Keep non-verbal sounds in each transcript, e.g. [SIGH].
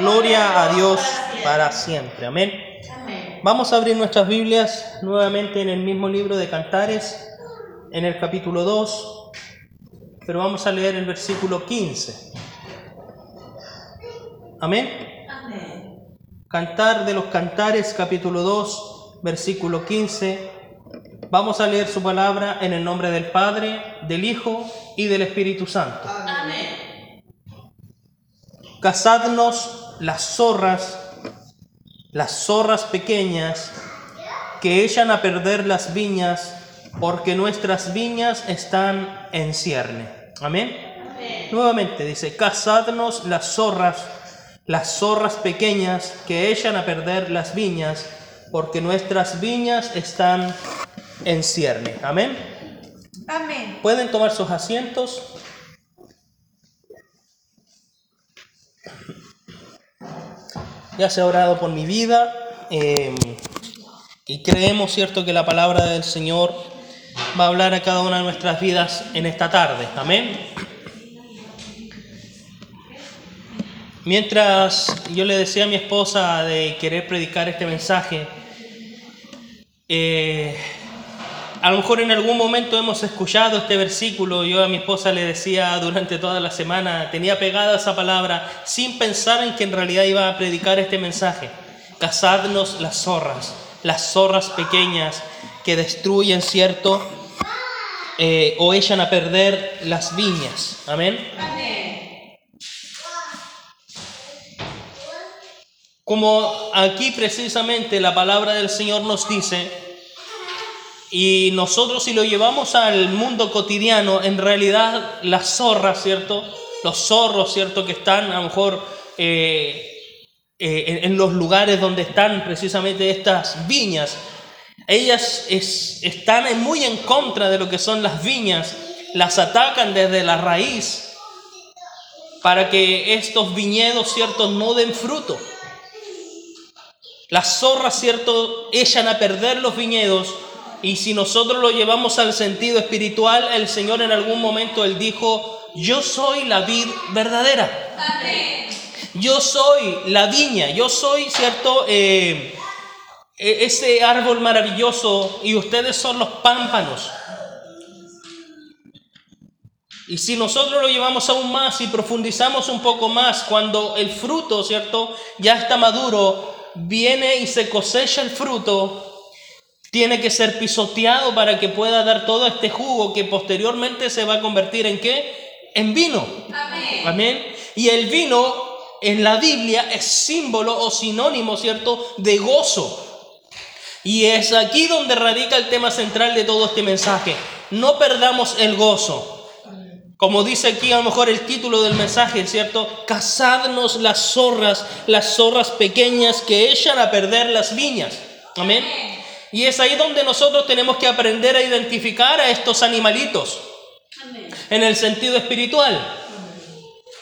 Gloria a Dios para siempre. Amén. Vamos a abrir nuestras Biblias nuevamente en el mismo libro de Cantares, en el capítulo 2, pero vamos a leer el versículo 15. Amén. Cantar de los Cantares, capítulo 2, versículo 15. Vamos a leer su palabra en el nombre del Padre, del Hijo y del Espíritu Santo. Amén. Cazadnos las zorras, las zorras pequeñas, que echan a perder las viñas, porque nuestras viñas están en cierne. Amén. Amén. Nuevamente dice, cazadnos las zorras, las zorras pequeñas, que echan a perder las viñas, porque nuestras viñas están en cierne. Amén. Amén. Pueden tomar sus asientos. Ya se ha orado por mi vida eh, y creemos, ¿cierto?, que la palabra del Señor va a hablar a cada una de nuestras vidas en esta tarde. Amén. Mientras yo le decía a mi esposa de querer predicar este mensaje, eh, a lo mejor en algún momento hemos escuchado este versículo, yo a mi esposa le decía durante toda la semana, tenía pegada esa palabra sin pensar en que en realidad iba a predicar este mensaje. Cazadnos las zorras, las zorras pequeñas que destruyen, ¿cierto? Eh, o echan a perder las viñas. Amén. Como aquí precisamente la palabra del Señor nos dice, y nosotros si lo llevamos al mundo cotidiano, en realidad las zorras, ¿cierto? Los zorros, ¿cierto? Que están a lo mejor eh, eh, en, los lugares donde están precisamente estas viñas, ellas es- están muy en contra de lo que son las viñas, las atacan desde la raíz para que estos viñedos, ¿cierto? No den fruto. Las zorras, ¿cierto?, echan a perder los viñedos y si nosotros lo llevamos al sentido espiritual, el Señor en algún momento, Él dijo, yo soy la vid verdadera. Amén. Yo soy la viña, yo soy, ¿cierto?, Eh, e- ese árbol maravilloso y ustedes son los pámpanos. Y si nosotros lo llevamos aún más y profundizamos un poco más, cuando el fruto, ¿cierto?, ya está maduro, viene y se cosecha el fruto, tiene que ser pisoteado para que pueda dar todo este jugo que posteriormente se va a convertir en qué? En vino. Amén. Amén. Y el vino en la Biblia es símbolo o sinónimo, ¿cierto?, de gozo. Y es aquí donde radica el tema central de todo este mensaje. No perdamos el gozo. Como dice aquí a lo mejor el título del mensaje, ¿cierto? Cazadnos las zorras, las zorras pequeñas que echan a perder las viñas. Amén. Y es ahí donde nosotros tenemos que aprender a identificar a estos animalitos Amén. en el sentido espiritual.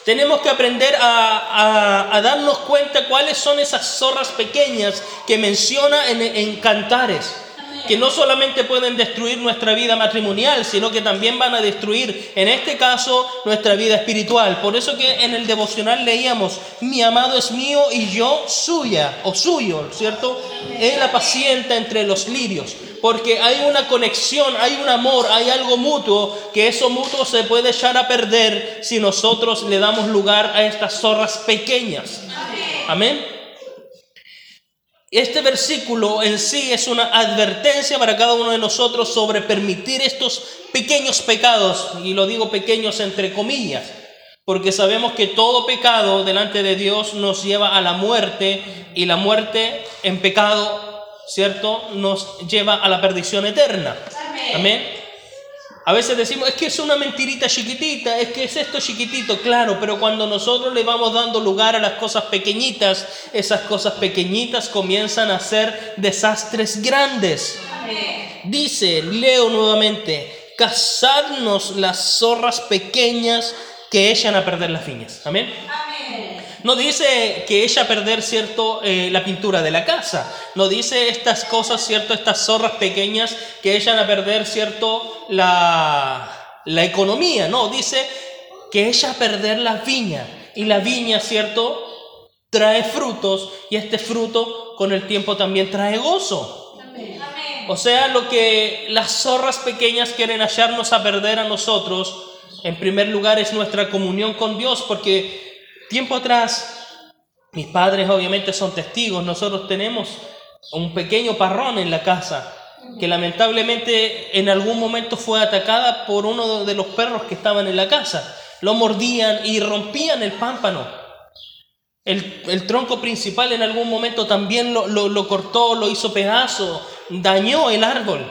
Tenemos que aprender a, a- a darnos cuenta cuáles son esas zorras pequeñas que menciona en, en Cantares, que no solamente pueden destruir nuestra vida matrimonial, sino que también van a destruir, en este caso, nuestra vida espiritual. Por eso que en el devocional leíamos, mi amado es mío y yo suya, o suyo, ¿cierto? Él apacienta entre los lirios porque hay una conexión, hay un amor, hay algo mutuo, que eso mutuo se puede echar a perder si nosotros le damos lugar a estas zorras pequeñas. Amén. Este versículo en sí es una advertencia para cada uno de nosotros sobre permitir estos pequeños pecados, y lo digo pequeños entre comillas, porque sabemos que todo pecado delante de Dios nos lleva a la muerte, y la muerte en pecado, ¿cierto?, nos lleva a la perdición eterna. Amén. Amén. A veces decimos, es que es una mentirita chiquitita, es que es esto chiquitito, claro, pero cuando nosotros le vamos dando lugar a las cosas pequeñitas, esas cosas pequeñitas comienzan a ser desastres grandes. Dice, leo nuevamente, cazadnos las zorras pequeñas que echan a perder las viñas. Amén. No dice que echa a perder, ¿cierto?, eh, la pintura de la casa. No dice estas cosas, ¿cierto?, estas zorras pequeñas que echan a perder, ¿cierto?, la, la economía. No, dice que echa a perder la viña. Y la viña, ¿cierto?, trae frutos y este fruto con el tiempo también trae gozo. Amén. O sea, lo que las zorras pequeñas quieren hallarnos a perder a nosotros, en primer lugar es nuestra comunión con Dios, porque tiempo atrás, mis padres obviamente son testigos, nosotros tenemos un pequeño parrón en la casa, que lamentablemente en algún momento fue atacada por uno de los perros que estaban en la casa. Lo mordían y rompían el pámpano. El, tronco principal en algún momento también lo cortó, lo hizo pedazo, dañó el árbol.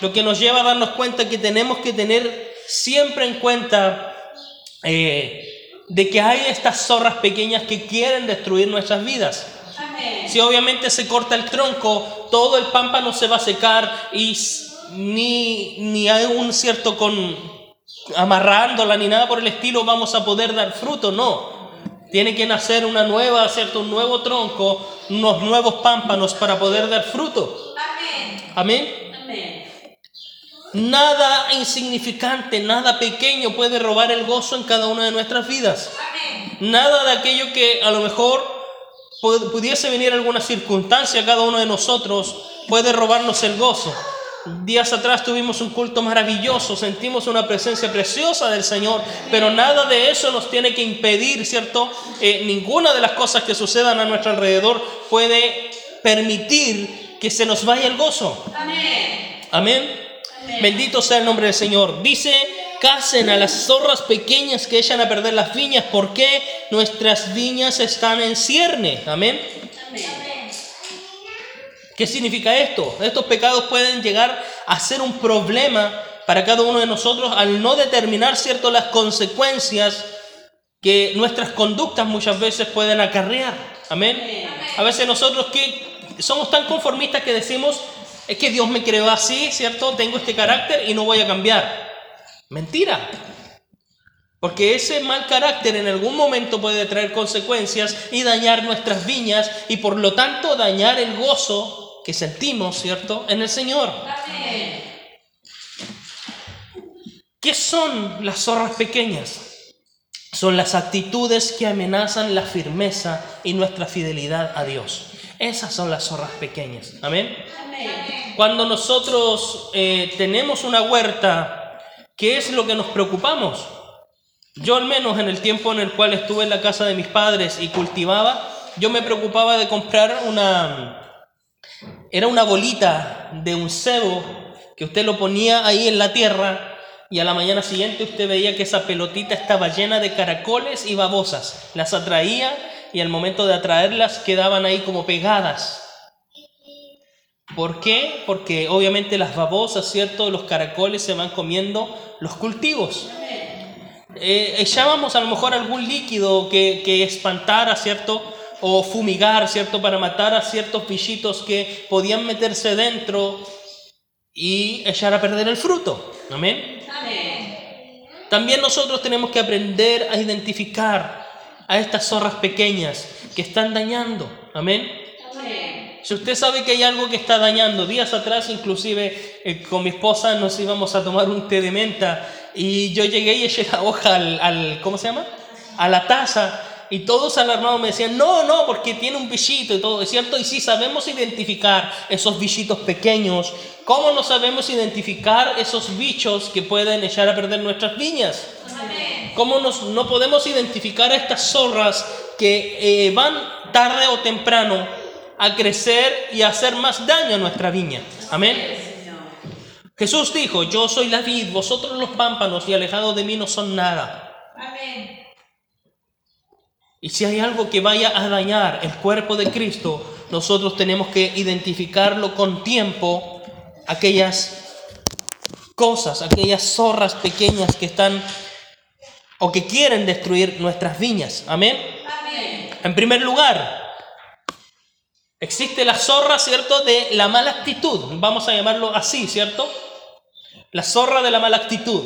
Lo que nos lleva a darnos cuenta que tenemos que tener siempre en cuenta eh, de que hay estas zorras pequeñas que quieren destruir nuestras vidas. Amén. Si obviamente se corta el tronco, todo el pámpano se va a secar y ni, ni hay un cierto con amarrándola ni nada por el estilo vamos a poder dar fruto, no. Tiene que nacer una nueva, cierto, un nuevo tronco, unos nuevos pámpanos para poder dar fruto. Amén. Amén. Amén. Nada insignificante, nada pequeño puede robar el gozo en cada una de nuestras vidas. Nada de aquello que a lo mejor pu- pudiese venir alguna circunstancia a cada uno de nosotros puede robarnos el gozo. Días atrás tuvimos un culto maravilloso, sentimos una presencia preciosa del Señor, pero nada de eso nos tiene que impedir, ¿cierto? Eh, ninguna de las cosas que sucedan a nuestro alrededor puede permitir que se nos vaya el gozo. Amén. Amén. Bendito sea el nombre del Señor. Dice, casen a las zorras pequeñas que echan a perder las viñas, porque nuestras viñas están en cierne. Amén. ¿Qué significa esto? Estos pecados pueden llegar a ser un problema para cada uno de nosotros al no determinar, ¿cierto?, las consecuencias que nuestras conductas muchas veces pueden acarrear. Amén. A veces nosotros que somos tan conformistas que decimos, es que Dios me creó así, ¿cierto? Tengo este carácter y no voy a cambiar. Mentira. Porque ese mal carácter en algún momento puede traer consecuencias y dañar nuestras viñas y por lo tanto dañar el gozo que sentimos, ¿cierto? En el Señor. Amén. ¿Qué son las zorras pequeñas? Son las actitudes que amenazan la firmeza y nuestra fidelidad a Dios. Esas son las zorras pequeñas. Amén. Cuando nosotros eh, tenemos una huerta, ¿qué es lo que nos preocupamos? Yo al menos en el tiempo en el cual estuve en la casa de mis padres y cultivaba, yo me preocupaba de comprar una... Era una bolita de un cebo que usted lo ponía ahí en la tierra y a la mañana siguiente usted veía que esa pelotita estaba llena de caracoles y babosas. Las atraía y al momento de atraerlas quedaban ahí como pegadas. ¿Por qué? Porque obviamente las babosas, ¿cierto? Los caracoles se van comiendo los cultivos. Eh, echábamos a lo mejor algún líquido que, que espantara, ¿cierto? O fumigar, ¿cierto? Para matar a ciertos bichitos que podían meterse dentro y echar a perder el fruto. Amén. Amén. También nosotros tenemos que aprender a identificar a estas zorras pequeñas que están dañando. Amén. Amén. Si usted sabe que hay algo que está dañando, días atrás inclusive eh, con mi esposa nos íbamos a tomar un té de menta y yo llegué y eché la hoja al, al- ¿cómo se llama? A la taza y todos alarmados me decían, no, no, porque tiene un bichito y todo, ¿es cierto? Y si sabemos identificar esos bichitos pequeños, ¿cómo no sabemos identificar esos bichos que pueden echar a perder nuestras viñas? ¿Cómo nos, no podemos identificar a estas zorras que eh, van tarde o temprano a crecer y a hacer más daño a nuestra viña? Amén. Jesús dijo, yo soy la vid, vosotros los pámpanos y alejados de mí no son nada. Amén. Y si hay algo que vaya a dañar el cuerpo de Cristo, nosotros tenemos que identificarlo con tiempo, aquellas cosas, aquellas zorras pequeñas que están o que quieren destruir nuestras viñas. Amén. Amén. En primer lugar, existe la zorra, ¿cierto?, de la mala actitud. Vamos a llamarlo así, ¿cierto? La zorra de la mala actitud.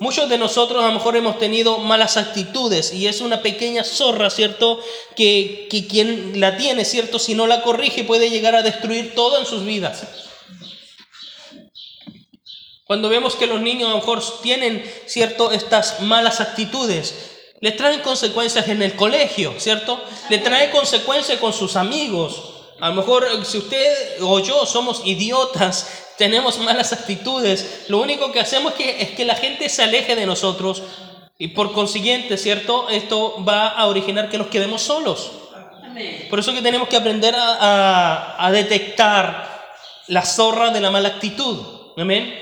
Muchos de nosotros a lo mejor hemos tenido malas actitudes y es una pequeña zorra, ¿cierto? Que, que quien la tiene, ¿cierto? Si no la corrige puede llegar a destruir todo en sus vidas. Cuando vemos que los niños a lo mejor tienen, ¿cierto? Estas malas actitudes, le traen consecuencias en el colegio, ¿cierto? Le trae consecuencias con sus amigos. A lo mejor eh, si usted o yo somos idiotas, [LAUGHS] tenemos malas actitudes, lo único que hacemos es que, es que la gente se aleje de nosotros y por consiguiente, ¿cierto? Esto va a originar que nos quedemos solos. Por eso que tenemos que aprender a, a- a detectar la zorra de la mala actitud. Amén.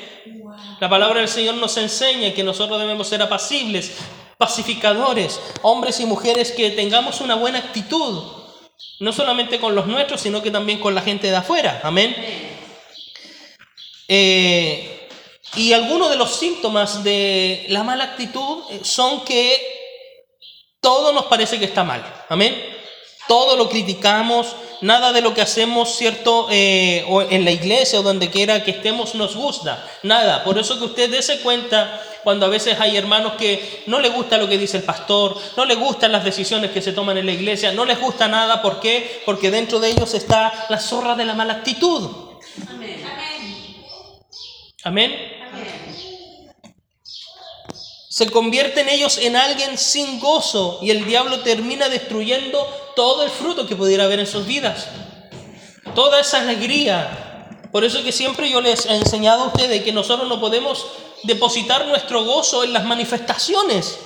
La palabra del Señor nos enseña que nosotros debemos ser apacibles, pacificadores, hombres y mujeres que tengamos una buena actitud, no solamente con los nuestros, sino que también con la gente de afuera. Amén. Eh, y algunos de los síntomas de la mala actitud eh, son que todo nos parece que está mal. Amén. Todo lo criticamos, nada de lo que hacemos, ¿cierto? Eh, o en la iglesia o donde quiera que estemos nos gusta. Nada. Por eso que usted dése cuenta cuando a veces hay hermanos que no les gusta lo que dice el pastor, no les gustan las decisiones que se toman en la iglesia, no les gusta nada. ¿Por qué? Porque dentro de ellos está la zorra de la mala actitud. Amén. Amén. Amén. Se convierten ellos en alguien sin gozo y el diablo termina destruyendo todo el fruto que pudiera haber en sus vidas. Toda esa alegría. Por eso que siempre yo les he enseñado a ustedes que nosotros no podemos depositar nuestro gozo en las manifestaciones.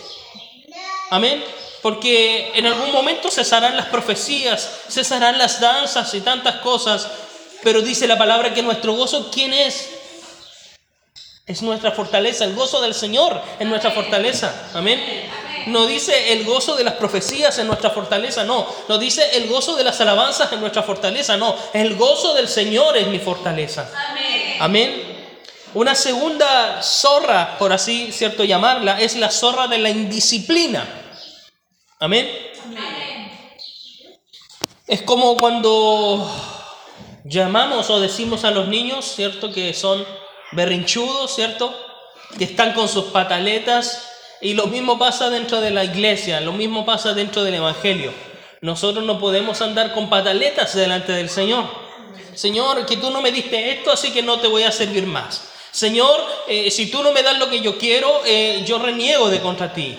Amén. Porque en algún momento cesarán las profecías, cesarán las danzas y tantas cosas. Pero dice la palabra que nuestro gozo, ¿quién es? Es nuestra fortaleza, el gozo del Señor es nuestra fortaleza. Amén. No dice el gozo de las profecías en nuestra fortaleza, no. No dice el gozo de las alabanzas en nuestra fortaleza, no. El gozo del Señor es mi fortaleza. Amén. Amén. Una segunda zorra, por así cierto llamarla, es la zorra de la indisciplina. Amén. Amén. Es como cuando llamamos o decimos a los niños, ¿cierto? Que son berrinchudos, ¿cierto? Que están con sus pataletas. Y lo mismo pasa dentro de la iglesia, lo mismo pasa dentro del Evangelio. Nosotros no podemos andar con pataletas delante del Señor. Señor, que tú no me diste esto, así que no te voy a servir más. Señor, eh, si tú no me das lo que yo quiero, eh, yo reniego de contra ti.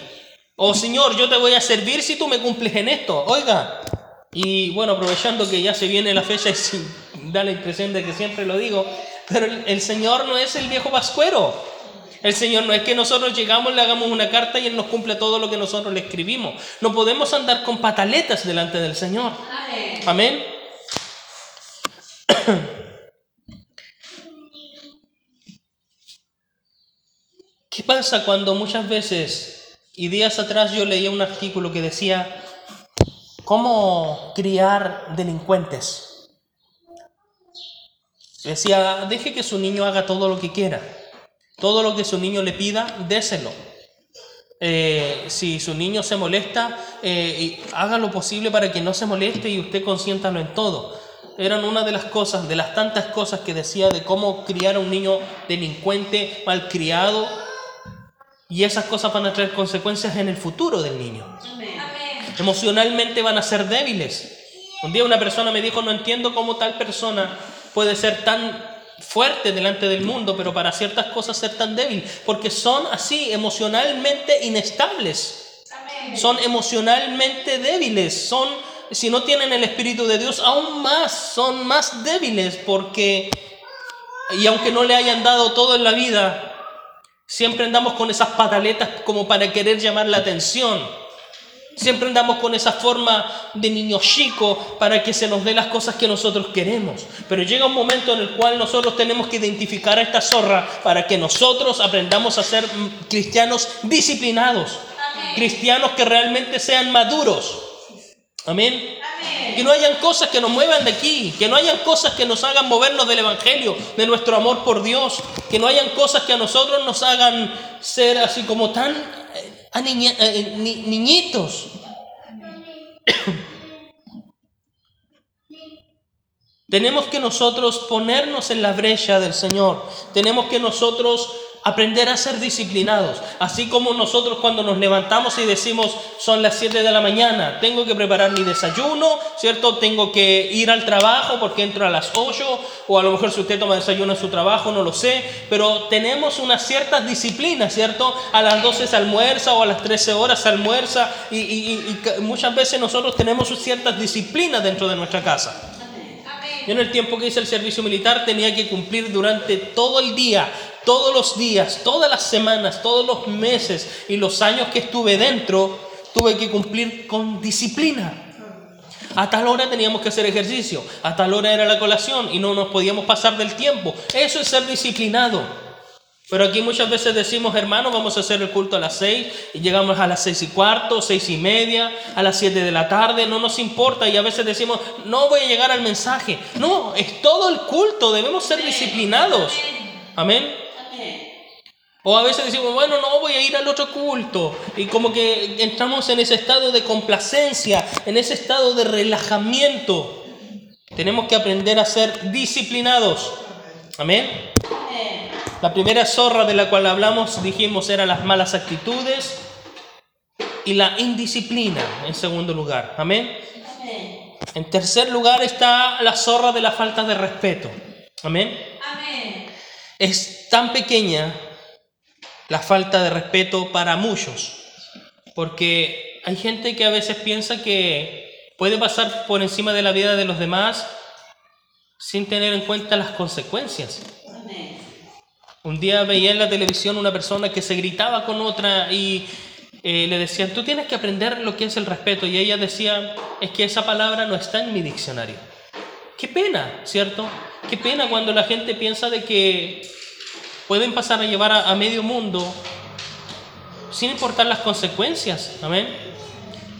O Señor, yo te voy a servir si tú me cumples en esto. Oiga, y bueno, aprovechando que ya se viene la fecha [LAUGHS] y da la impresión de que siempre lo digo, pero el, el Señor no es el viejo pascuero. El Señor no es que nosotros llegamos, le hagamos una carta y Él nos cumple todo lo que nosotros le escribimos. No podemos andar con pataletas delante del Señor. Amén. Amén. [COUGHS] ¿Qué pasa cuando muchas veces, y días atrás yo leía un artículo que decía, ¿cómo criar delincuentes? Decía, deje que su niño haga todo lo que quiera. Todo lo que su niño le pida, déselo. Eh, si su niño se molesta, eh, y haga lo posible para que no se moleste y usted consiéntalo en todo. Eran una de las cosas, de las tantas cosas que decía de cómo criar a un niño delincuente, malcriado. Y esas cosas van a traer consecuencias en el futuro del niño. Emocionalmente van a ser débiles. Un día una persona me dijo, no entiendo cómo tal persona puede ser tan fuerte delante del mundo, pero para ciertas cosas ser tan débil, porque son así, emocionalmente inestables, Amén. son emocionalmente débiles, son, si no tienen el Espíritu de Dios, aún más, son más débiles, porque, y aunque no le hayan dado todo en la vida, siempre andamos con esas pataletas como para querer llamar la atención. Siempre andamos con esa forma de niño chico para que se nos dé las cosas que nosotros queremos. Pero llega un momento en el cual nosotros tenemos que identificar a esta zorra para que nosotros aprendamos a ser mm, cristianos disciplinados. Cristianos que realmente sean maduros. Amén. Amén. Que no hayan cosas que nos muevan de aquí, que no hayan cosas que nos hagan movernos del Evangelio, de nuestro amor por Dios, que no hayan cosas que a nosotros nos hagan ser así como tan eh, aniña- eh, ni- niñitos. [COUGHS] Tenemos que nosotros ponernos en la brecha del Señor. Tenemos que nosotros aprender a ser disciplinados. Así como nosotros cuando nos levantamos y decimos son las 7 de la mañana, tengo que preparar mi desayuno, ¿cierto? Tengo que ir al trabajo porque entro a las 8 o a lo mejor si usted toma desayuno en su trabajo, no lo sé, pero tenemos unas ciertas disciplinas, ¿cierto? A las 12 se almuerza o a las 13 horas se almuerza y, y- y- y muchas veces nosotros tenemos ciertas disciplinas dentro de nuestra casa. Yo en el tiempo que hice el servicio militar tenía que cumplir durante todo el día, todos los días, todas las semanas, todos los meses y los años que estuve dentro, tuve que cumplir con disciplina. A tal hora teníamos que hacer ejercicio, a tal hora era la colación y no nos podíamos pasar del tiempo. Eso es ser disciplinado. Pero aquí muchas veces decimos, hermano, vamos a hacer el culto a las seis y llegamos a las seis y cuarto, seis y media, a las siete de la tarde, no nos importa y a veces decimos, no voy a llegar al mensaje. No, es todo el culto, debemos ser disciplinados. Amén. O a veces decimos, bueno, no voy a ir al otro culto. Y como que entramos en ese estado de complacencia, en ese estado de relajamiento. Tenemos que aprender a ser disciplinados. Amén. La primera zorra de la cual hablamos, dijimos, eran las malas actitudes y la indisciplina, en segundo lugar. Amén. En tercer lugar está la zorra de la falta de respeto. Amén. Es tan pequeña la falta de respeto para muchos, porque hay gente que a veces piensa que puede pasar por encima de la vida de los demás sin tener en cuenta las consecuencias. Un día veía en la televisión una persona que se gritaba con otra y eh, le decían, tú tienes que aprender lo que es el respeto. Y ella decía, es que esa palabra no está en mi diccionario. Qué pena, ¿cierto? Qué pena cuando la gente piensa de que pueden pasar a llevar a, medio mundo sin importar las consecuencias. Amén.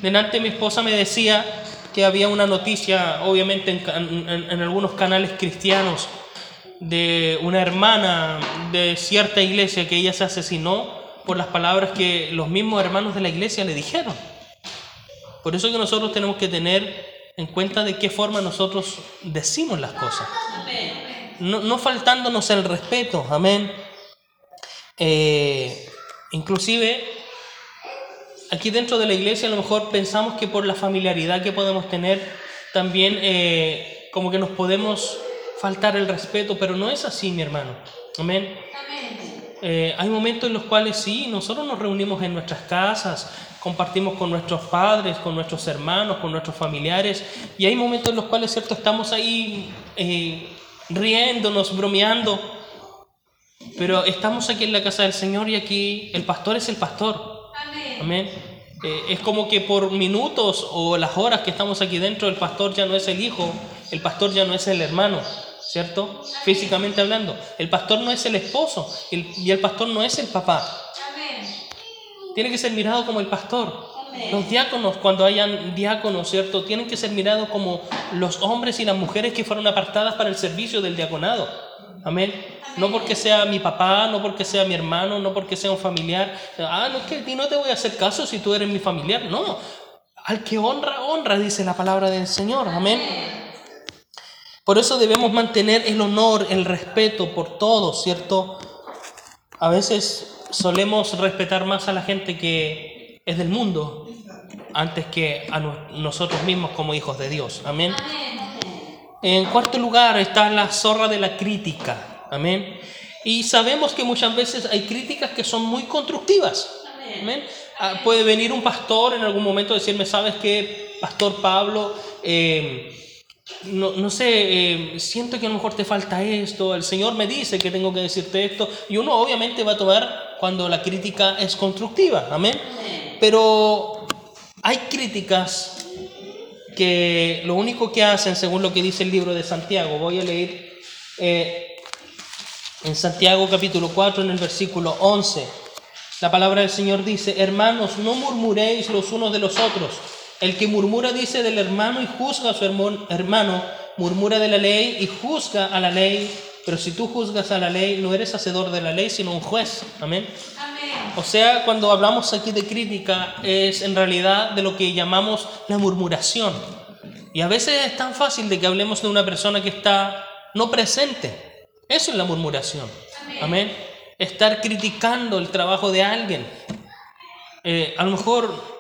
Delante mi esposa me decía que había una noticia, obviamente en algunos canales cristianos, de una hermana de cierta iglesia que ella se asesinó por las palabras que los mismos hermanos de la iglesia le dijeron. Por eso que nosotros tenemos que tener en cuenta de qué forma nosotros decimos las cosas no, no faltándonos el respeto, amén. Eh, inclusive, aquí dentro de la iglesia a lo mejor pensamos que por la familiaridad que podemos tener, también eh, como que nos podemos faltar el respeto, pero no es así, mi hermano, amén. Amén. Eh, hay momentos en los cuales sí, nosotros nos reunimos en nuestras casas, compartimos con nuestros padres, con nuestros hermanos, con nuestros familiares, y hay momentos en los cuales, cierto, estamos ahí eh, riéndonos, bromeando, pero estamos aquí en la casa del Señor y aquí el pastor es el pastor. Amén. Amén. Eh, es como que por minutos o las horas que estamos aquí dentro, el pastor ya no es el hijo, el pastor ya no es el hermano, ¿cierto? Físicamente hablando. El pastor no es el esposo el- y el pastor no es el papá. Tiene que ser mirado como el pastor. Los diáconos, cuando hayan diáconos, ¿cierto? Tienen que ser mirados como los hombres y las mujeres que fueron apartadas para el servicio del diaconado. Amén. No porque sea mi papá, no porque sea mi hermano, no porque sea un familiar. Ah, no es que a ti no te voy a hacer caso si tú eres mi familiar. No. Al que honra, honra, dice la palabra del Señor. Amén. Por eso debemos mantener el honor, el respeto por todos, ¿cierto? A veces solemos respetar más a la gente que es del mundo antes que a no- nosotros mismos como hijos de Dios. Amén. En cuarto lugar está la zorra de la crítica. Amén. Y sabemos que muchas veces hay críticas que son muy constructivas. Amén. Ah, puede venir un pastor en algún momento a decirme, ¿sabes qué, Pastor Pablo? Eh, no, no sé, eh, siento que a lo mejor te falta esto, el Señor me dice que tengo que decirte esto, y uno obviamente va a tomar cuando la crítica es constructiva, amén. Pero hay críticas que lo único que hacen, según lo que dice el libro de Santiago, voy a leer eh, en Santiago capítulo 4, en el versículo 11, la palabra del Señor dice, hermanos, no murmuréis los unos de los otros. El que murmura dice del hermano y juzga a su hermano, murmura de la ley y juzga a la ley. Pero si tú juzgas a la ley, no eres hacedor de la ley, sino un juez. Amén. Amén. O sea, cuando hablamos aquí de crítica, es en realidad de lo que llamamos la murmuración. Y a veces es tan fácil de que hablemos de una persona que está no presente. Eso es la murmuración. Amén. estar criticando el trabajo de alguien. Eh, a lo mejor,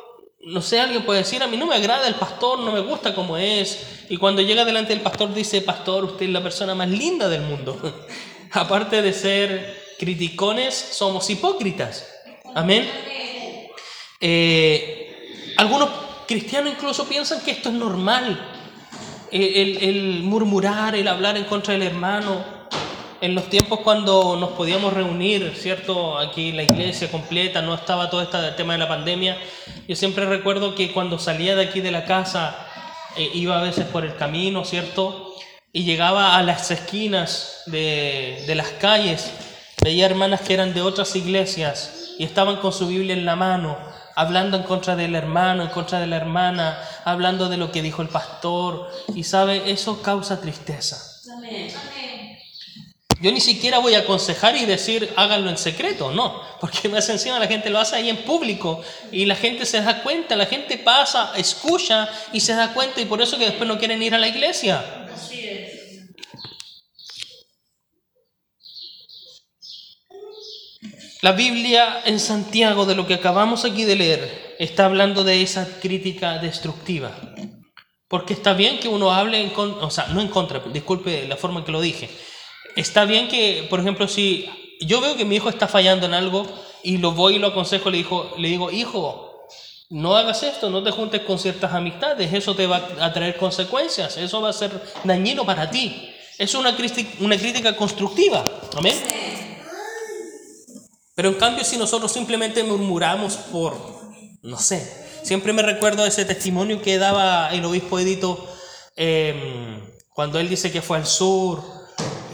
no sé, alguien puede decir, a mí no me agrada el pastor, no me gusta como es. Y cuando llega delante del pastor dice, pastor, usted es la persona más linda del mundo. [LAUGHS] Aparte de ser criticones, somos hipócritas. Amén. Eh, algunos cristianos incluso piensan que esto es normal. El, el murmurar, el hablar en contra del hermano, en los tiempos cuando nos podíamos reunir, ¿cierto? Aquí la iglesia completa, no estaba todo este tema de la pandemia. Yo siempre recuerdo que cuando salía de aquí de la casa, eh, iba a veces por el camino, ¿cierto? Y llegaba a las esquinas de, de las calles, veía hermanas que eran de otras iglesias y estaban con su Biblia en la mano, hablando en contra del hermano, en contra de la hermana, hablando de lo que dijo el pastor. Y sabe, eso causa tristeza. Amén. Yo ni siquiera voy a aconsejar y decir háganlo en secreto, no, porque más encima la gente lo hace ahí en público y la gente se da cuenta, la gente pasa, escucha y se da cuenta y por eso que después no quieren ir a la iglesia. Así es. La Biblia en Santiago, de lo que acabamos aquí de leer, está hablando de esa crítica destructiva. Porque está bien que uno hable en contra, o sea, no en contra, disculpe la forma en que lo dije. Está bien que, por ejemplo, si yo veo que mi hijo está fallando en algo y lo voy y lo aconsejo, le digo, le digo hijo, no hagas esto, no te juntes con ciertas amistades, eso te va a traer consecuencias, eso va a ser dañino para ti. Es una, crítica, constructiva, amén. Pero en cambio, si nosotros simplemente murmuramos por, no sé, siempre me recuerdo ese testimonio que daba el obispo Edito eh, cuando él dice que fue al sur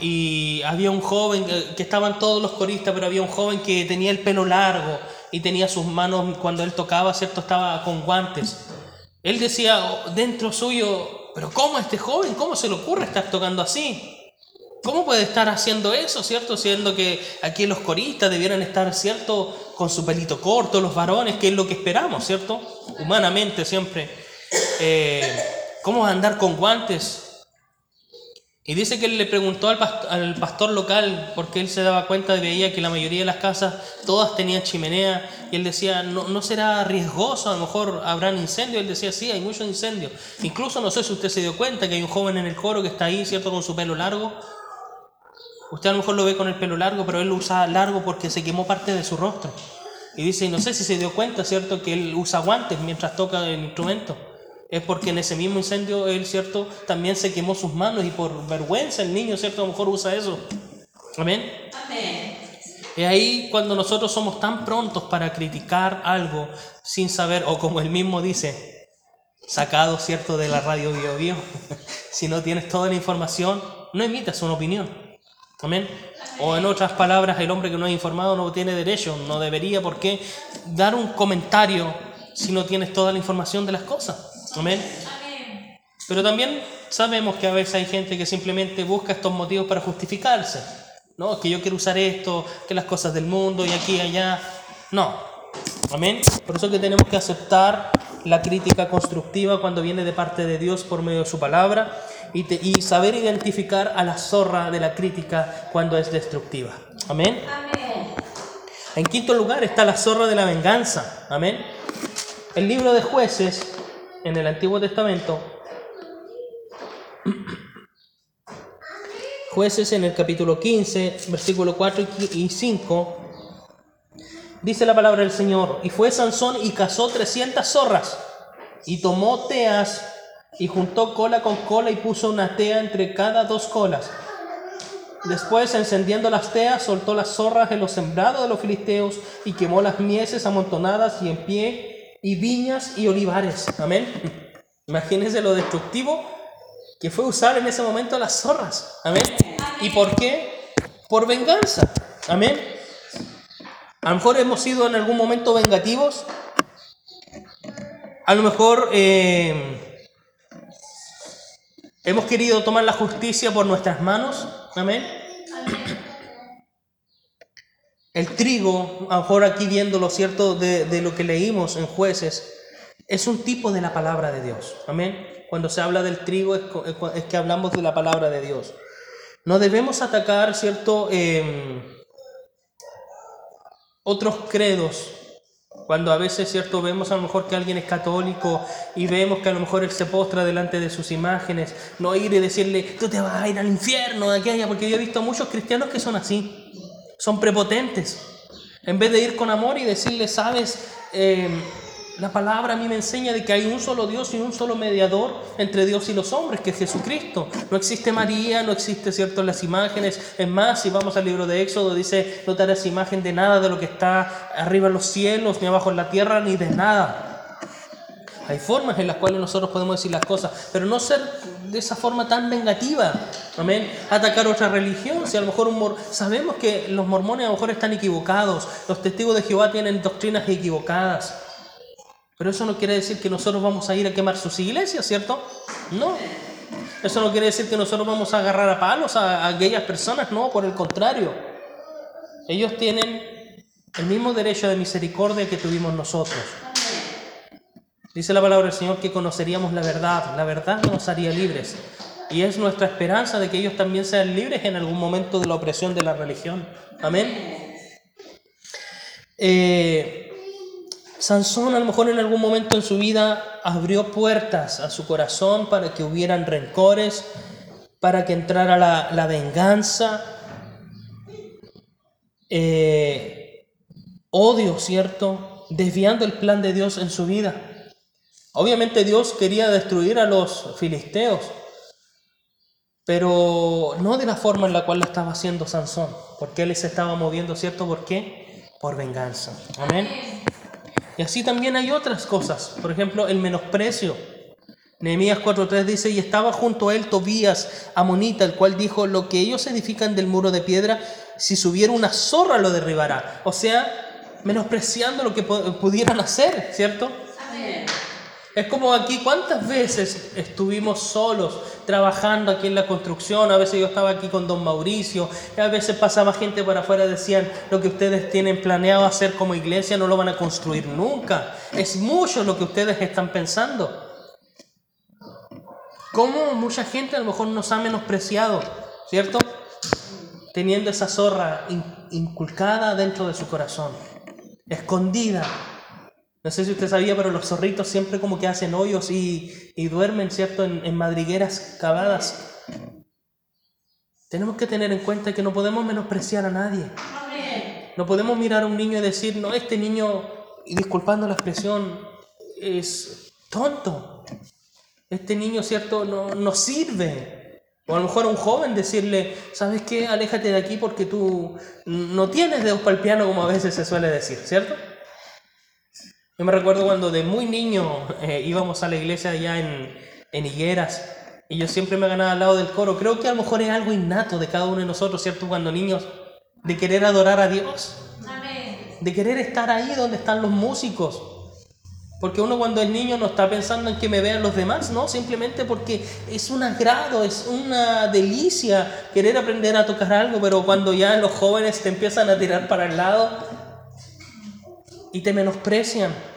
y había un joven, que estaban todos los coristas, pero había un joven que tenía el pelo largo y tenía sus manos, cuando él tocaba, ¿cierto? Estaba con guantes. Él decía dentro suyo, pero ¿cómo este joven? ¿Cómo se le ocurre estar tocando así? ¿Cómo puede estar haciendo eso, cierto? Siendo que aquí los coristas debieran estar, cierto, con su pelito corto, los varones, que es lo que esperamos, cierto? Humanamente siempre. Eh, ¿Cómo andar con guantes? Y dice que él le preguntó al pastor, al pastor local, porque él se daba cuenta y veía que la mayoría de las casas todas tenían chimenea, y él decía, no, no será riesgoso, a lo mejor habrán incendios. Él decía, sí, hay muchos incendios. Incluso no sé si usted se dio cuenta que hay un joven en el coro que está ahí, ¿cierto?, con su pelo largo. Usted a lo mejor lo ve con el pelo largo, pero él lo usa largo porque se quemó parte de su rostro. Y dice, no sé si se dio cuenta, ¿cierto?, que él usa guantes mientras toca el instrumento. Es porque en ese mismo incendio él, ¿cierto?, también se quemó sus manos y por vergüenza el niño, ¿cierto?, a lo mejor usa eso. Amén. Amén. Y ahí cuando nosotros somos tan prontos para criticar algo sin saber, o como él mismo dice, sacado, ¿cierto?, de la radio Bio Bio, [LAUGHS] si no tienes toda la información, no emitas una opinión. Amén. O en otras palabras, el hombre que no es informado no tiene derecho, no debería por qué dar un comentario si no tienes toda la información de las cosas. Amén. Pero también sabemos que a veces hay gente que simplemente busca estos motivos para justificarse. No, que yo quiero usar esto, que las cosas del mundo y aquí y allá. No. Amén. Por eso que tenemos que aceptar la crítica constructiva cuando viene de parte de Dios por medio de su palabra y, te- y saber identificar a la zorra de la crítica cuando es destructiva. Amén. Amén. En quinto lugar está la zorra de la venganza. Amén. El libro de jueces en el Antiguo Testamento. Jueces en el capítulo 15, versículo 4 y 5. Dice la palabra del Señor. Y fue Sansón y cazó 300 zorras. Y tomó teas y juntó cola con cola y puso una tea entre cada dos colas. Después, encendiendo las teas, soltó las zorras en los sembrados de los filisteos y quemó las mieses amontonadas y en pie, y viñas y olivares. Amén. Imagínense lo destructivo que fue usar en ese momento las zorras. Amén. ¿Y por qué? Por venganza. Amén. A lo mejor hemos sido en algún momento vengativos. A lo mejor eh, hemos querido tomar la justicia por nuestras manos. Amén. El trigo, a lo mejor aquí viendo lo cierto de, de lo que leímos en jueces, es un tipo de la palabra de Dios. Amén. Cuando se habla del trigo es, es que hablamos de la palabra de Dios. No debemos atacar, ¿cierto? Eh, otros credos. Cuando a veces, ¿cierto? Vemos a lo mejor que alguien es católico y vemos que a lo mejor él se postra delante de sus imágenes, no ir y decirle, tú te vas a ir al infierno de aquella, porque yo he visto muchos cristianos que son así, son prepotentes. En vez de ir con amor y decirle, sabes, eh, la palabra a mí me enseña de que hay un solo Dios y un solo mediador entre Dios y los hombres, que es Jesucristo. No existe María, no existe, ¿cierto?, las imágenes. Es más, si vamos al libro de Éxodo, dice, no te harás imagen de nada de lo que está arriba en los cielos, ni abajo en la tierra, ni de nada. Hay formas en las cuales nosotros podemos decir las cosas, pero no ser de esa forma tan negativa. Amén. Atacar otra religión. Si a lo mejor un mor sabemos que los mormones a lo mejor están equivocados, los testigos de Jehová tienen doctrinas equivocadas. Pero eso no quiere decir que nosotros vamos a ir a quemar sus iglesias, ¿cierto? No. Eso no quiere decir que nosotros vamos a agarrar a palos a, aquellas personas, no, por el contrario. Ellos tienen el mismo derecho de misericordia que tuvimos nosotros. Dice la palabra del Señor que conoceríamos la verdad, la verdad nos haría libres. Y es nuestra esperanza de que ellos también sean libres en algún momento de la opresión de la religión. Amén. Eh, Sansón a lo mejor en algún momento en su vida abrió puertas a su corazón para que hubieran rencores, para que entrara la, venganza, eh, odio, ¿cierto? Desviando el plan de Dios en su vida. Obviamente Dios quería destruir a los filisteos, pero no de la forma en la cual lo estaba haciendo Sansón, porque él se estaba moviendo, ¿cierto? ¿Por qué? Por venganza. Amén. Y así también hay otras cosas, por ejemplo, el menosprecio. Nehemías 4.3 dice, y estaba junto a él Tobías, amonita, el cual dijo, lo que ellos edifican del muro de piedra, si subiera una zorra lo derribará. O sea, menospreciando lo que pudieran hacer, ¿cierto? Amén. Es como aquí, ¿cuántas veces estuvimos solos trabajando aquí en la construcción? A veces yo estaba aquí con don Mauricio, a veces pasaba gente por afuera y decían, lo que ustedes tienen planeado hacer como iglesia no lo van a construir nunca. Es mucho lo que ustedes están pensando. ¿Cómo mucha gente a lo mejor nos ha menospreciado, ¿cierto? Teniendo esa zorra inculcada dentro de su corazón, escondida, no sé si usted sabía, pero los zorritos siempre como que hacen hoyos y, duermen, ¿cierto?, en, madrigueras cavadas. Tenemos que tener en cuenta que no podemos menospreciar a nadie. No podemos mirar a un niño y decir, no, este niño, y disculpando la expresión, es tonto. Este niño, ¿cierto?, no, no sirve. O a lo mejor a un joven decirle, ¿sabes qué? Aléjate de aquí porque tú no tienes dedos para el piano como a veces se suele decir, ¿cierto? Yo me recuerdo cuando de muy niño eh, íbamos a la iglesia allá en, en Higueras y yo siempre me ganaba al lado del coro. Creo que a lo mejor es algo innato de cada uno de nosotros, ¿cierto? Cuando niños, de querer adorar a Dios. De querer estar ahí donde están los músicos. Porque uno cuando es niño no está pensando en que me vean los demás, no, simplemente porque es un agrado, es una delicia querer aprender a tocar algo, pero cuando ya los jóvenes te empiezan a tirar para el lado y te menosprecian,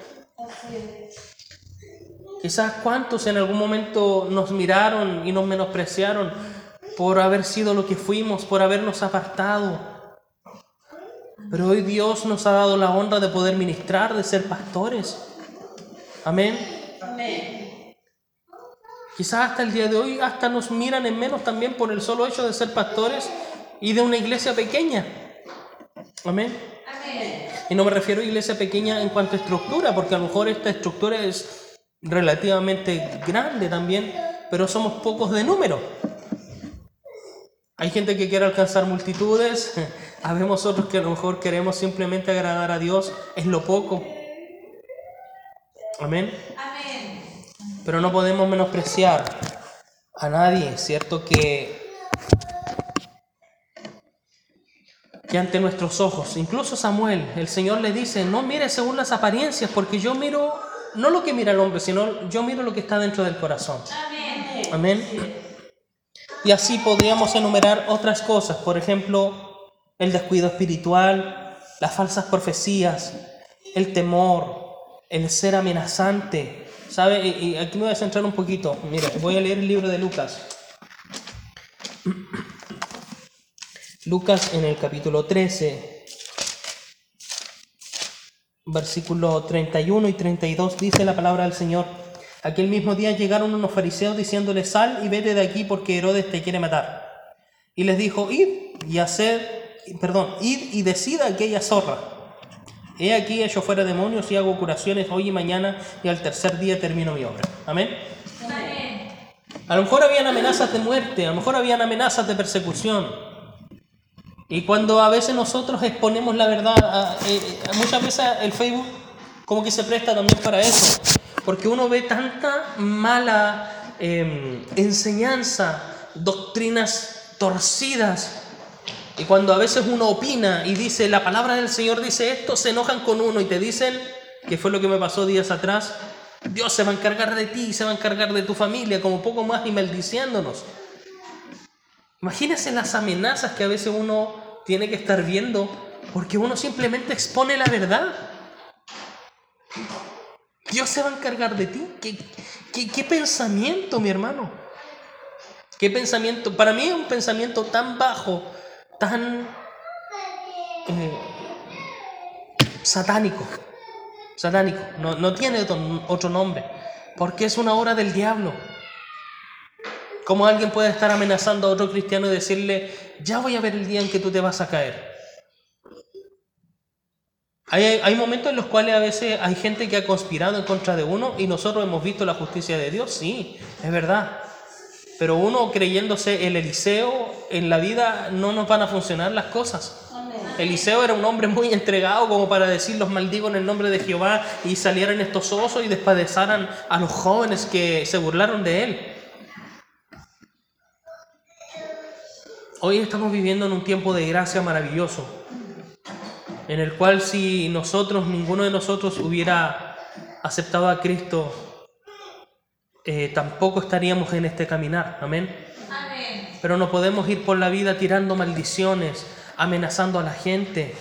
Quizás cuántos en algún momento nos miraron y nos menospreciaron por haber sido lo que fuimos, por habernos apartado. Pero hoy Dios nos ha dado la honra de poder ministrar, de ser pastores. Amén. Amén. Quizás hasta el día de hoy hasta nos miran en menos también por el solo hecho de ser pastores y de una iglesia pequeña. Amén. Y no me refiero a iglesia pequeña en cuanto a estructura, porque a lo mejor esta estructura es relativamente grande también, pero somos pocos de número. Hay gente que quiere alcanzar multitudes, [LAUGHS] habemos otros que a lo mejor queremos simplemente agradar a Dios en lo poco. Amén. Pero no podemos menospreciar a nadie, ¿cierto? Que que ante nuestros ojos. Incluso Samuel, el Señor le dice, no mire según las apariencias, porque yo miro no lo que mira el hombre, sino yo miro lo que está dentro del corazón. Amén. Y así podríamos enumerar otras cosas, por ejemplo, el descuido espiritual, las falsas profecías, el temor, el ser amenazante. ¿Sabe? Y aquí me voy a centrar un poquito. Mira, voy a leer el libro de Lucas. Lucas en el capítulo 13. versículo 31 y 32, dice la palabra del Señor. Aquel mismo día llegaron unos fariseos diciéndole, sal y vete de aquí porque Herodes te quiere matar. Y les dijo, id y hacer, perdón, id y decida aquella zorra. He aquí echo fuera demonios y hago curaciones hoy y mañana y al tercer día termino mi obra. Amén. Amén. A lo mejor habían amenazas de muerte, a lo mejor habían amenazas de persecución. Y cuando a veces nosotros exponemos la verdad, a- eh, eh, muchas veces el Facebook como que se presta también para eso. Porque uno ve tanta mala eh, enseñanza, doctrinas torcidas. Y cuando a veces uno opina y dice, la palabra del Señor dice esto, se enojan con uno y te dicen, que fue lo que me pasó días atrás, Dios se va a encargar de ti, se va a encargar de tu familia, como poco más y maldiciéndonos. Imagínense las amenazas que a veces uno tiene que estar viendo porque uno simplemente expone la verdad. Dios se va a encargar de ti. ¿Qué, qué, qué pensamiento, mi hermano? ¿Qué pensamiento? Para mí es un pensamiento tan bajo, tan eh, satánico. Satánico. No, no tiene otro, otro nombre. Porque es una obra del diablo. ¿Cómo alguien puede estar amenazando a otro cristiano y decirle, ya voy a ver el día en que tú te vas a caer? Hay, hay momentos en los cuales a veces hay gente que ha conspirado en contra de uno y nosotros hemos visto la justicia de Dios, sí, es verdad. Pero uno creyéndose el Eliseo, en la vida no nos van a funcionar las cosas. Eliseo era un hombre muy entregado como para decir los maldigo en el nombre de Jehová y salieran estos osos y despadezaran a los jóvenes que se burlaron de él. Hoy estamos viviendo en un tiempo de gracia maravilloso, en el cual si nosotros, ninguno de nosotros hubiera aceptado a Cristo, eh, tampoco estaríamos en este caminar. Amén. Amén. Pero no podemos ir por la vida tirando maldiciones, amenazando a la gente.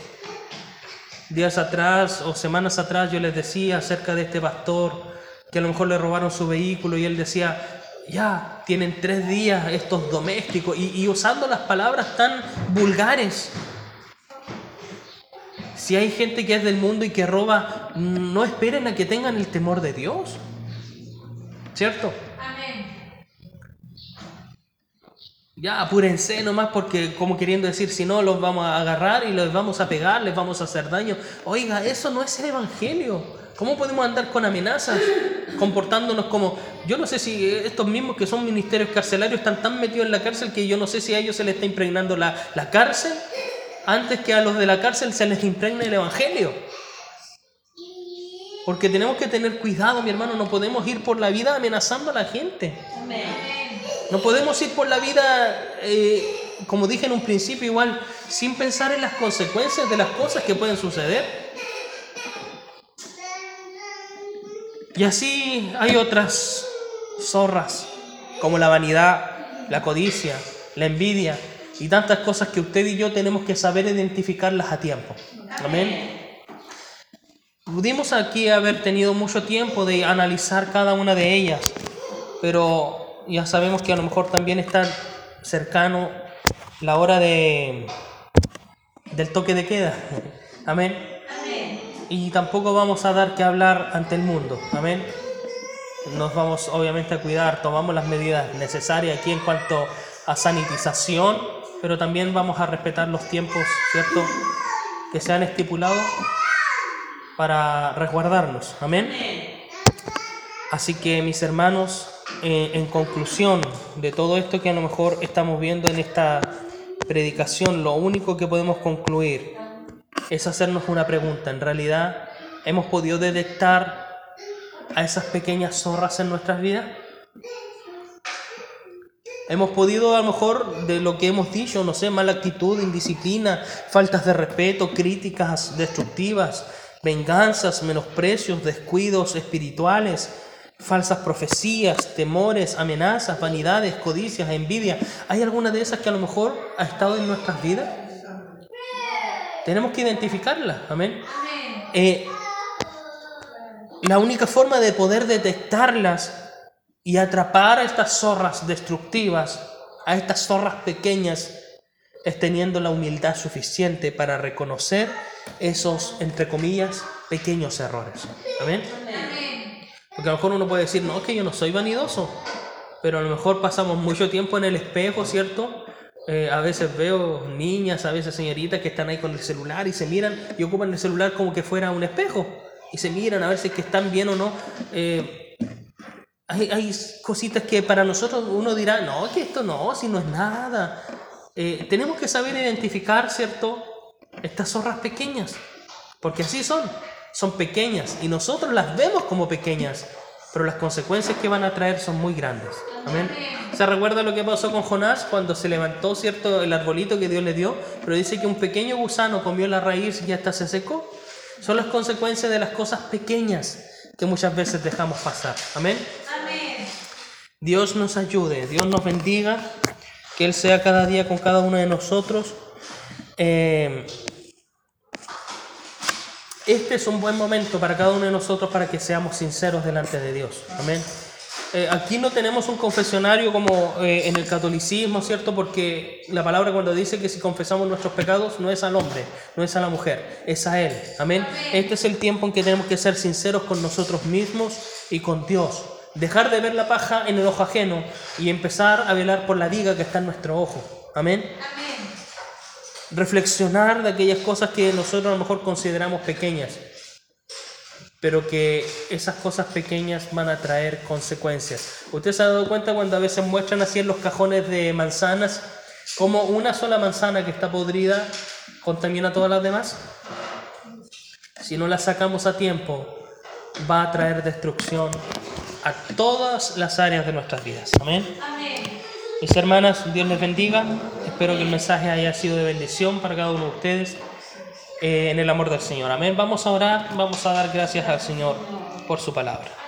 Días atrás o semanas atrás yo les decía acerca de este pastor que a lo mejor le robaron su vehículo y él decía, ya, tienen tres días estos domésticos y, y usando las palabras tan vulgares. Si hay gente que es del mundo y que roba, no esperen a que tengan el temor de Dios. ¿Cierto? Amén. Ya, apúrense nomás porque como queriendo decir, si no los vamos a agarrar y los vamos a pegar, les vamos a hacer daño. Oiga, eso no es el Evangelio. ¿Cómo podemos andar con amenazas, comportándonos como... Yo no sé si estos mismos que son ministerios carcelarios están tan metidos en la cárcel que yo no sé si a ellos se les está impregnando la, la cárcel antes que a los de la cárcel se les impregne el Evangelio. Porque tenemos que tener cuidado, mi hermano, no podemos ir por la vida amenazando a la gente. No podemos ir por la vida, eh, como dije en un principio, igual, sin pensar en las consecuencias de las cosas que pueden suceder. Y así hay otras zorras, como la vanidad, la codicia, la envidia y tantas cosas que usted y yo tenemos que saber identificarlas a tiempo. Amén. Pudimos aquí haber tenido mucho tiempo de analizar cada una de ellas, pero ya sabemos que a lo mejor también está cercano la hora de, del toque de queda. [LAUGHS] Amén. Amén. Y tampoco vamos a dar que hablar ante el mundo. Amén. Nos vamos obviamente a cuidar, tomamos las medidas necesarias aquí en cuanto a sanitización, pero también vamos a respetar los tiempos, ¿cierto? Que se han estipulado para resguardarnos. Amén. Así que mis hermanos, eh, en conclusión de todo esto que a lo mejor estamos viendo en esta predicación, lo único que podemos concluir es hacernos una pregunta. En realidad, ¿hemos podido detectar a esas pequeñas zorras en nuestras vidas? Hemos podido a lo mejor de lo que hemos dicho, no sé, mala actitud, indisciplina, faltas de respeto, críticas destructivas, venganzas, menosprecios, descuidos espirituales, falsas profecías, temores, amenazas, vanidades, codicias, envidia. ¿Hay alguna de esas que a lo mejor ha estado en nuestras vidas? Tenemos que identificarlas, amén. Amén. Eh, la única forma de poder detectarlas y atrapar a estas zorras destructivas, a estas zorras pequeñas, es teniendo la humildad suficiente para reconocer esos, entre comillas, pequeños errores. Amén. Porque a lo mejor uno puede decir, no, es que yo no soy vanidoso, pero a lo mejor pasamos mucho tiempo en el espejo, ¿cierto? Eh, a veces veo niñas, a veces señoritas que están ahí con el celular y se miran y ocupan el celular como que fuera un espejo y se miran a ver si es que están bien o no. Eh, hay, hay cositas que para nosotros uno dirá, no, que esto no, si no es nada. Eh, tenemos que saber identificar, ¿cierto? Estas zorras pequeñas, porque así son, son pequeñas y nosotros las vemos como pequeñas, pero las consecuencias que van a traer son muy grandes. Amén. ¿Se recuerda lo que pasó con Jonás cuando se levantó, cierto, el arbolito que Dios le dio? Pero dice que un pequeño gusano comió la raíz y hasta se secó. Son las consecuencias de las cosas pequeñas que muchas veces dejamos pasar. Amén. Amén. Dios nos ayude, Dios nos bendiga, que Él sea cada día con cada uno de nosotros. Eh, este es un buen momento para cada uno de nosotros para que seamos sinceros delante de Dios. Amén. Eh, aquí no tenemos un confesionario como eh, en el catolicismo, ¿cierto? Porque la palabra cuando dice que si confesamos nuestros pecados no es al hombre, no es a la mujer, es a Él. Amén. Este es el tiempo en que tenemos que ser sinceros con nosotros mismos y con Dios. Dejar de ver la paja en el ojo ajeno y empezar a velar por la viga que está en nuestro ojo. Amén Amén. reflexionar de aquellas cosas que nosotros a lo mejor consideramos pequeñas, pero que esas cosas pequeñas van a traer consecuencias. ¿Usted se ha dado cuenta cuando a veces muestran así en los cajones de manzanas como una sola manzana que está podrida contamina todas las demás? Si no la sacamos a tiempo, va a traer destrucción a todas las áreas de nuestras vidas. Amén. Amén. Mis hermanas, Dios les bendiga. Espero que el mensaje haya sido de bendición para cada uno de ustedes eh, en el amor del Señor. Amén. Vamos a orar, vamos a dar gracias al Señor por su palabra.